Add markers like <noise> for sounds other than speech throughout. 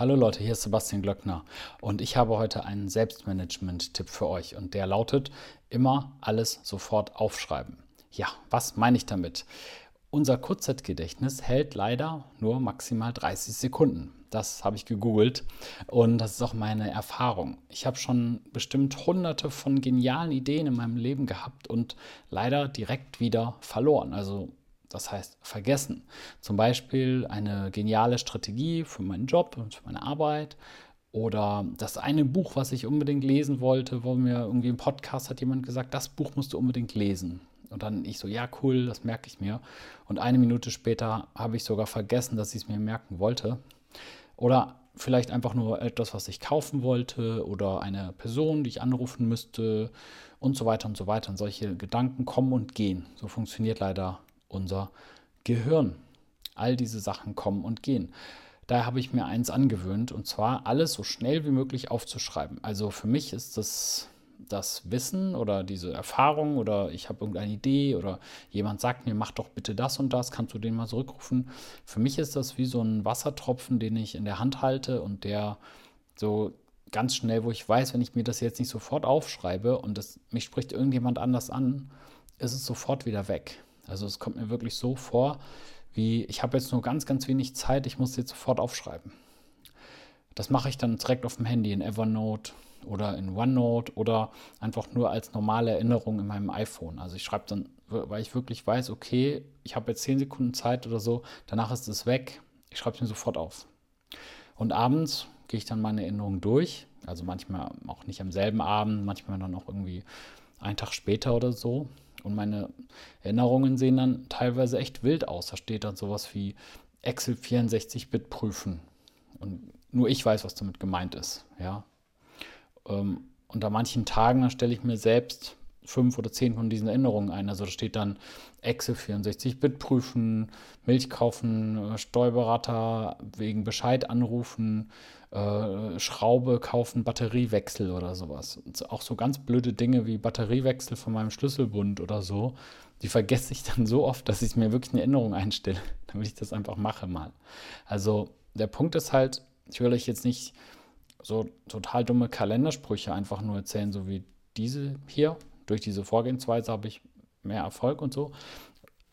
Hallo Leute, hier ist Sebastian Glöckner und ich habe heute einen Selbstmanagement-Tipp für euch und der lautet, immer alles sofort aufschreiben. Ja, was meine ich damit? Unser Kurzzeitgedächtnis hält leider nur maximal 30 Sekunden. Das habe ich gegoogelt und das ist auch meine Erfahrung. Ich habe schon bestimmt hunderte von genialen Ideen in meinem Leben gehabt und leider direkt wieder verloren. Also das heißt vergessen. Zum Beispiel eine geniale Strategie für meinen Job und für meine Arbeit oder das eine Buch, was ich unbedingt lesen wollte, wo mir irgendwie im Podcast hat jemand gesagt, das Buch musst du unbedingt lesen. Und dann ich so, ja, cool, das merke ich mir. Und eine Minute später habe ich sogar vergessen, dass ich es mir merken wollte. Oder vielleicht einfach nur etwas, was ich kaufen wollte oder eine Person, die ich anrufen müsste und so weiter und so weiter. Und solche Gedanken kommen und gehen. So funktioniert leider unser Gehirn. All diese Sachen kommen und gehen. Daher habe ich mir eins angewöhnt und zwar alles so schnell wie möglich aufzuschreiben. Also für mich ist das das Wissen oder diese Erfahrung oder ich habe irgendeine Idee oder jemand sagt mir, mach doch bitte das und das, kannst du den mal zurückrufen. Für mich ist das wie so ein Wassertropfen, den ich in der Hand halte und der so ganz schnell, wo ich weiß, wenn ich mir das jetzt nicht sofort aufschreibe und das, mich spricht irgendjemand anders an, ist es sofort wieder weg. Also es kommt mir wirklich so vor, wie ich habe jetzt nur ganz, ganz wenig Zeit, ich muss jetzt sofort aufschreiben. Das mache ich dann direkt auf dem Handy in Evernote oder in OneNote oder einfach nur als normale Erinnerung in meinem iPhone. Also ich schreibe dann, weil ich wirklich weiß, okay, ich habe jetzt 10 Sekunden Zeit oder so, danach ist es weg. Ich schreibe es mir sofort auf. Und abends gehe ich dann meine Erinnerungen durch. Also manchmal auch nicht am selben Abend, manchmal dann auch irgendwie einen Tag später oder so. Und meine Erinnerungen sehen dann teilweise echt wild aus. Da steht dann sowas wie Excel 64-Bit prüfen. Und nur ich weiß, was damit gemeint ist. Ja. Ähm, unter manchen Tagen stelle ich mir selbst fünf oder zehn von diesen Erinnerungen ein. Also da steht dann Excel 64-Bit prüfen, Milch kaufen, äh, Steuerberater wegen Bescheid anrufen, äh, Schraube kaufen, Batteriewechsel oder sowas. Auch so ganz blöde Dinge wie Batteriewechsel von meinem Schlüsselbund oder so, die vergesse ich dann so oft, dass ich mir wirklich eine Erinnerung einstelle, <laughs> damit ich das einfach mache mal. Also der Punkt ist halt, ich will euch jetzt nicht so total dumme Kalendersprüche einfach nur erzählen, so wie diese hier, durch diese Vorgehensweise habe ich mehr Erfolg und so.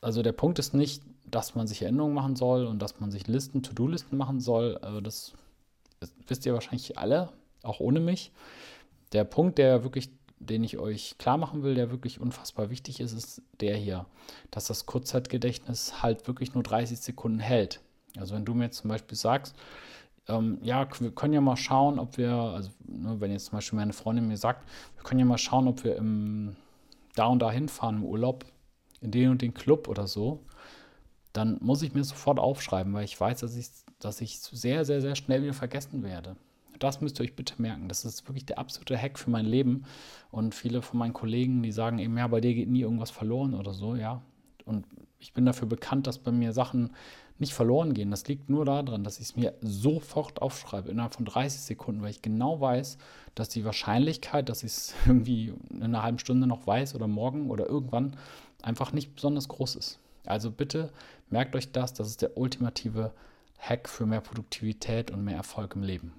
Also der Punkt ist nicht, dass man sich Erinnerungen machen soll und dass man sich Listen, To-Do-Listen machen soll. Also das, das wisst ihr wahrscheinlich alle, auch ohne mich. Der Punkt, der wirklich, den ich euch klar machen will, der wirklich unfassbar wichtig ist, ist der hier, dass das Kurzzeitgedächtnis halt wirklich nur 30 Sekunden hält. Also wenn du mir jetzt zum Beispiel sagst, ähm, ja, wir können ja mal schauen, ob wir, also ne, wenn jetzt zum Beispiel meine Freundin mir sagt, wir können ja mal schauen, ob wir im, da und da hinfahren im Urlaub, in den und den Club oder so, dann muss ich mir sofort aufschreiben, weil ich weiß, dass ich, dass ich sehr, sehr, sehr schnell wieder vergessen werde. Das müsst ihr euch bitte merken. Das ist wirklich der absolute Hack für mein Leben. Und viele von meinen Kollegen, die sagen eben, ja, bei dir geht nie irgendwas verloren oder so, ja. Und ich bin dafür bekannt, dass bei mir Sachen nicht verloren gehen. Das liegt nur daran, dass ich es mir sofort aufschreibe, innerhalb von 30 Sekunden, weil ich genau weiß, dass die Wahrscheinlichkeit, dass ich es <laughs> irgendwie in einer halben Stunde noch weiß oder morgen oder irgendwann einfach nicht besonders groß ist. Also bitte merkt euch das, das ist der ultimative Hack für mehr Produktivität und mehr Erfolg im Leben.